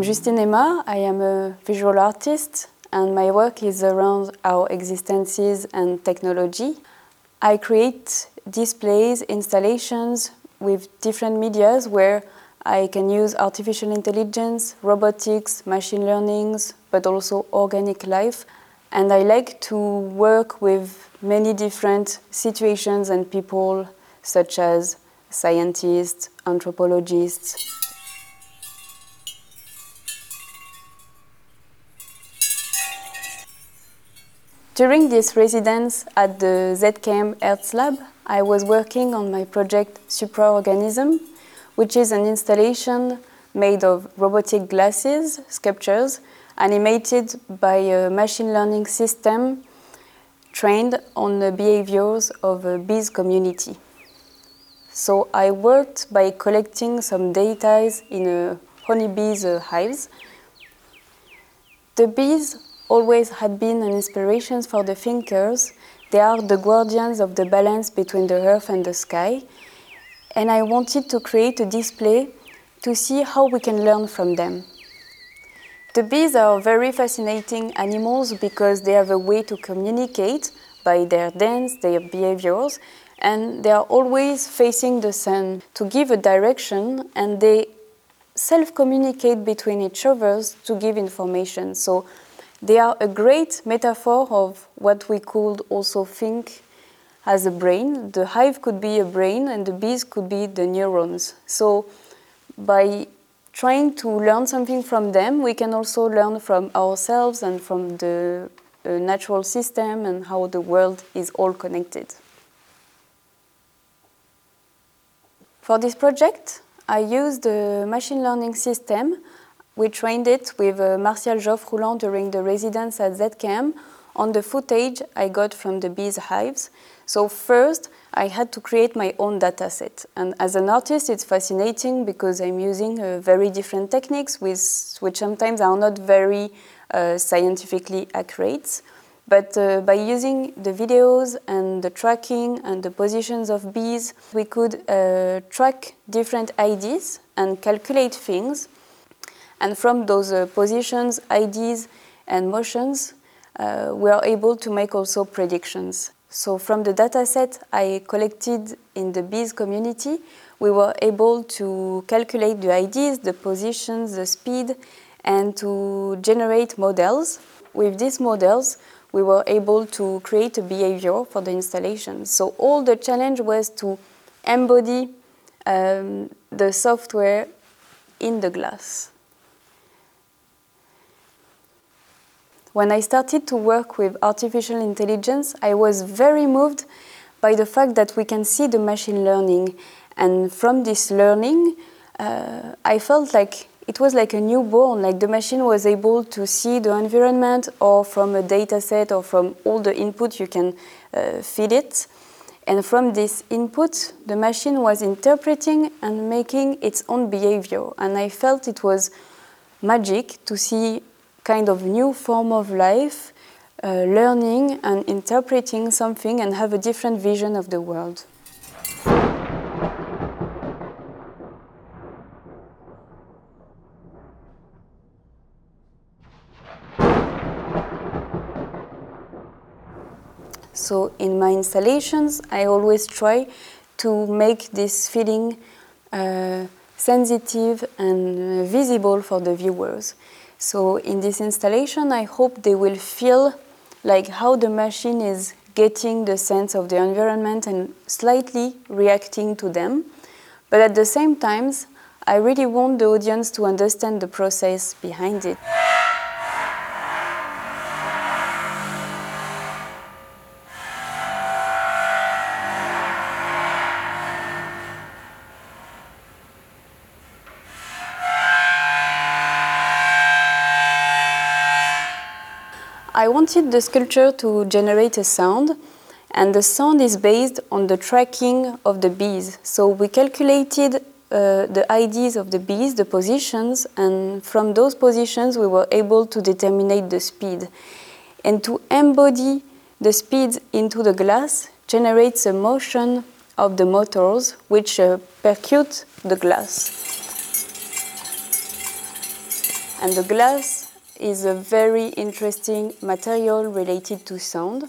I'm Justine Emard. I am a visual artist and my work is around our existences and technology. I create displays, installations with different medias where I can use artificial intelligence, robotics, machine learnings, but also organic life. And I like to work with many different situations and people, such as scientists, anthropologists. During this residence at the ZKM Hertz-Lab, I was working on my project Supraorganism, which is an installation made of robotic glasses, sculptures, animated by a machine learning system trained on the behaviors of a bees community. So I worked by collecting some data in a honeybees uh, hives. The bees always had been an inspiration for the thinkers. They are the guardians of the balance between the earth and the sky. And I wanted to create a display to see how we can learn from them. The bees are very fascinating animals because they have a way to communicate by their dance, their behaviors, and they are always facing the sun to give a direction and they self communicate between each other to give information. So they are a great metaphor of what we could also think as a brain. The hive could be a brain, and the bees could be the neurons. So, by trying to learn something from them, we can also learn from ourselves and from the uh, natural system and how the world is all connected. For this project, I used a machine learning system we trained it with uh, Martial Geoffre-Rouland during the residence at ZKM on the footage I got from the bees' hives. So first, I had to create my own data set. And as an artist, it's fascinating because I'm using uh, very different techniques with, which sometimes are not very uh, scientifically accurate. But uh, by using the videos and the tracking and the positions of bees, we could uh, track different IDs and calculate things and from those uh, positions, IDs, and motions, uh, we are able to make also predictions. So from the data set I collected in the bees community, we were able to calculate the IDs, the positions, the speed, and to generate models. With these models, we were able to create a behavior for the installation. So all the challenge was to embody um, the software in the glass. When I started to work with artificial intelligence, I was very moved by the fact that we can see the machine learning. And from this learning, uh, I felt like it was like a newborn, like the machine was able to see the environment or from a data set or from all the input you can uh, feed it. And from this input, the machine was interpreting and making its own behavior. And I felt it was magic to see kind of new form of life, uh, learning and interpreting something and have a different vision of the world. So in my installations, I always try to make this feeling uh, sensitive and uh, visible for the viewers. So in this installation, I hope they will feel like how the machine is getting the sense of the environment and slightly reacting to them. But at the same time, I really want the audience to understand the process behind it. I wanted the sculpture to generate a sound, and the sound is based on the tracking of the bees. So we calculated uh, the IDs of the bees, the positions, and from those positions we were able to determine the speed. And to embody the speed into the glass generates a motion of the motors which uh, percute the glass. And the glass is a very interesting material related to sound.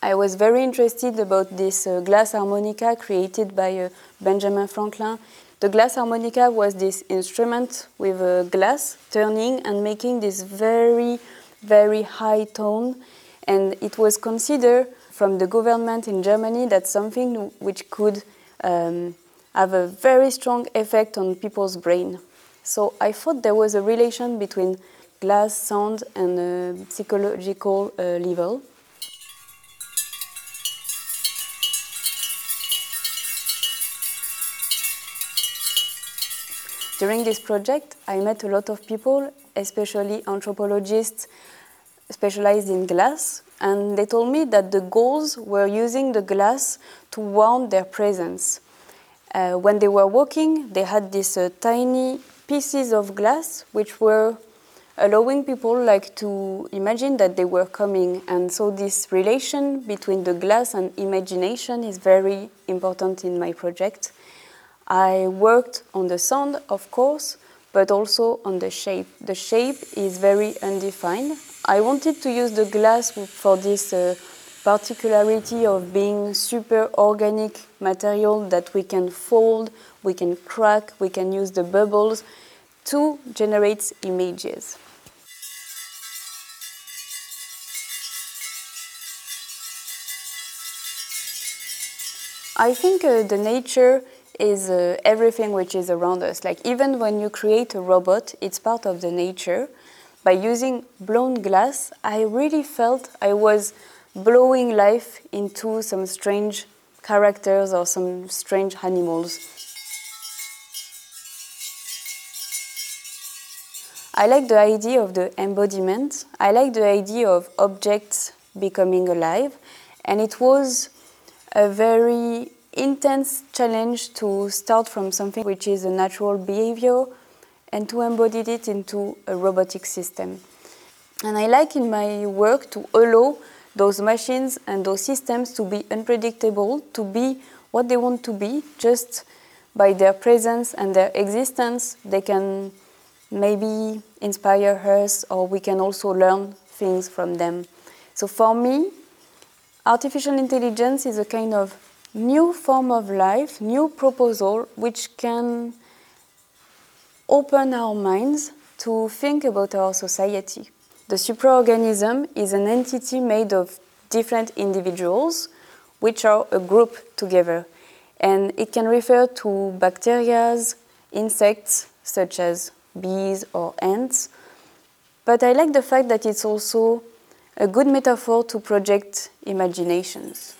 I was very interested about this uh, glass harmonica created by uh, Benjamin Franklin. The glass harmonica was this instrument with a glass turning and making this very, very high tone. And it was considered from the government in Germany that something which could um, have a very strong effect on people's brain. So I thought there was a relation between glass, sound, and uh, psychological uh, level. During this project, I met a lot of people, especially anthropologists specialized in glass, and they told me that the Gauls were using the glass to warn their presence. Uh, when they were walking, they had these uh, tiny pieces of glass which were allowing people like to imagine that they were coming and so this relation between the glass and imagination is very important in my project I worked on the sound, of course, but also on the shape. The shape is very undefined. I wanted to use the glass for this uh, particularity of being super organic material that we can fold, we can crack, we can use the bubbles to generate images. I think uh, the nature is uh, everything which is around us. Like even when you create a robot, it's part of the nature. By using blown glass, I really felt I was blowing life into some strange characters or some strange animals. I like the idea of the embodiment. I like the idea of objects becoming alive. And it was a very intense challenge to start from something which is a natural behavior and to embody it into a robotic system. And I like in my work to allow those machines and those systems to be unpredictable, to be what they want to be, just by their presence and their existence, they can maybe inspire us or we can also learn things from them. So for me, artificial intelligence is a kind of new form of life, new proposal, which can open our minds to think about our society. The supraorganism is an entity made of different individuals, which are a group together. And it can refer to bacteria, insects such as bees or ants. But I like the fact that it's also a good metaphor to project imaginations.